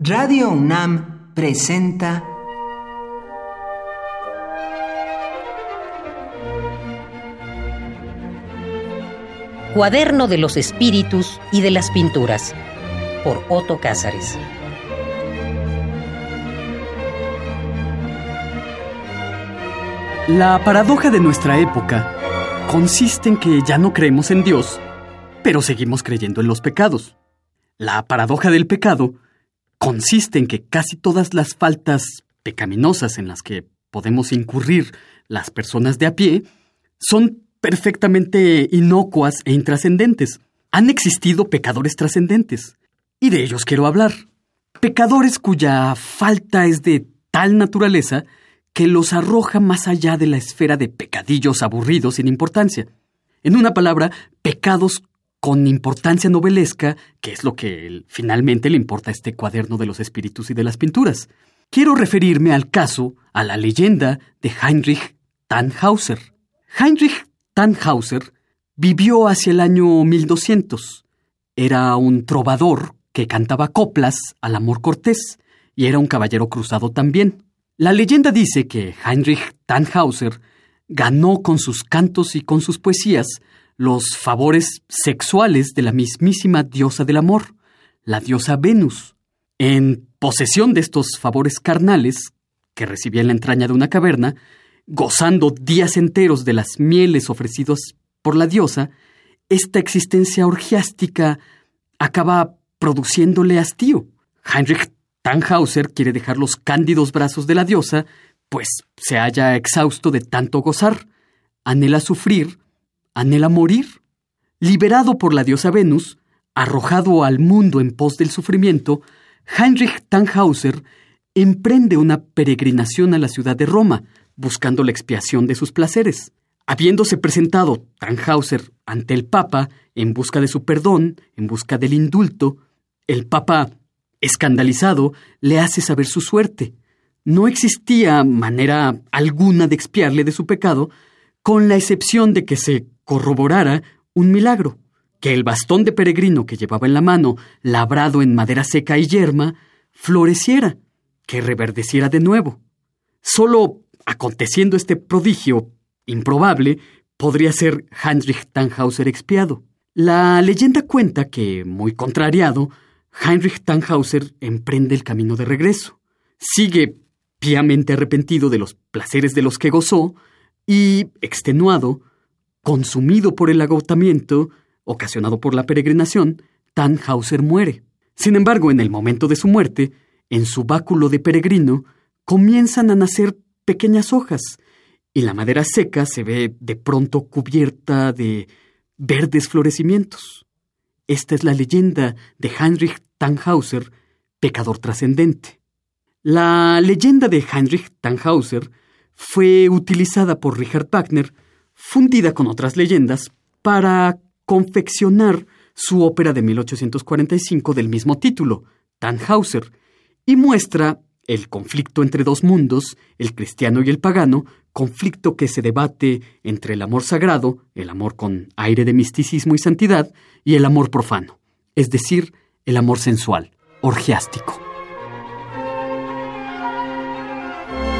Radio UNAM presenta Cuaderno de los Espíritus y de las Pinturas por Otto Cázares. La paradoja de nuestra época consiste en que ya no creemos en Dios, pero seguimos creyendo en los pecados. La paradoja del pecado consiste en que casi todas las faltas pecaminosas en las que podemos incurrir las personas de a pie son perfectamente inocuas e intrascendentes. Han existido pecadores trascendentes, y de ellos quiero hablar. Pecadores cuya falta es de tal naturaleza que los arroja más allá de la esfera de pecadillos aburridos sin importancia. En una palabra, pecados con importancia novelesca, que es lo que finalmente le importa a este cuaderno de los espíritus y de las pinturas. Quiero referirme al caso, a la leyenda de Heinrich Tannhauser. Heinrich Tannhauser vivió hacia el año 1200. Era un trovador que cantaba coplas al amor cortés y era un caballero cruzado también. La leyenda dice que Heinrich Tannhauser ganó con sus cantos y con sus poesías los favores sexuales de la mismísima diosa del amor, la diosa Venus. En posesión de estos favores carnales, que recibía en la entraña de una caverna, gozando días enteros de las mieles ofrecidas por la diosa, esta existencia orgiástica acaba produciéndole hastío. Heinrich Tannhauser quiere dejar los cándidos brazos de la diosa, pues se halla exhausto de tanto gozar, anhela sufrir, anhela morir. Liberado por la diosa Venus, arrojado al mundo en pos del sufrimiento, Heinrich Tannhauser emprende una peregrinación a la ciudad de Roma, buscando la expiación de sus placeres. Habiéndose presentado Tannhauser ante el Papa en busca de su perdón, en busca del indulto, el Papa Escandalizado, le hace saber su suerte. No existía manera alguna de expiarle de su pecado, con la excepción de que se corroborara un milagro, que el bastón de peregrino que llevaba en la mano, labrado en madera seca y yerma, floreciera, que reverdeciera de nuevo. Solo aconteciendo este prodigio improbable, podría ser Heinrich Tannhauser expiado. La leyenda cuenta que, muy contrariado, Heinrich Tannhauser emprende el camino de regreso. Sigue piamente arrepentido de los placeres de los que gozó y, extenuado, consumido por el agotamiento ocasionado por la peregrinación, Tannhauser muere. Sin embargo, en el momento de su muerte, en su báculo de peregrino, comienzan a nacer pequeñas hojas, y la madera seca se ve de pronto cubierta de verdes florecimientos. Esta es la leyenda de Heinrich Tannhauser, pecador trascendente. La leyenda de Heinrich Tannhauser fue utilizada por Richard Wagner, fundida con otras leyendas, para confeccionar su ópera de 1845 del mismo título, Tannhauser, y muestra el conflicto entre dos mundos, el cristiano y el pagano, conflicto que se debate entre el amor sagrado, el amor con aire de misticismo y santidad, y el amor profano, es decir, el amor sensual, orgiástico.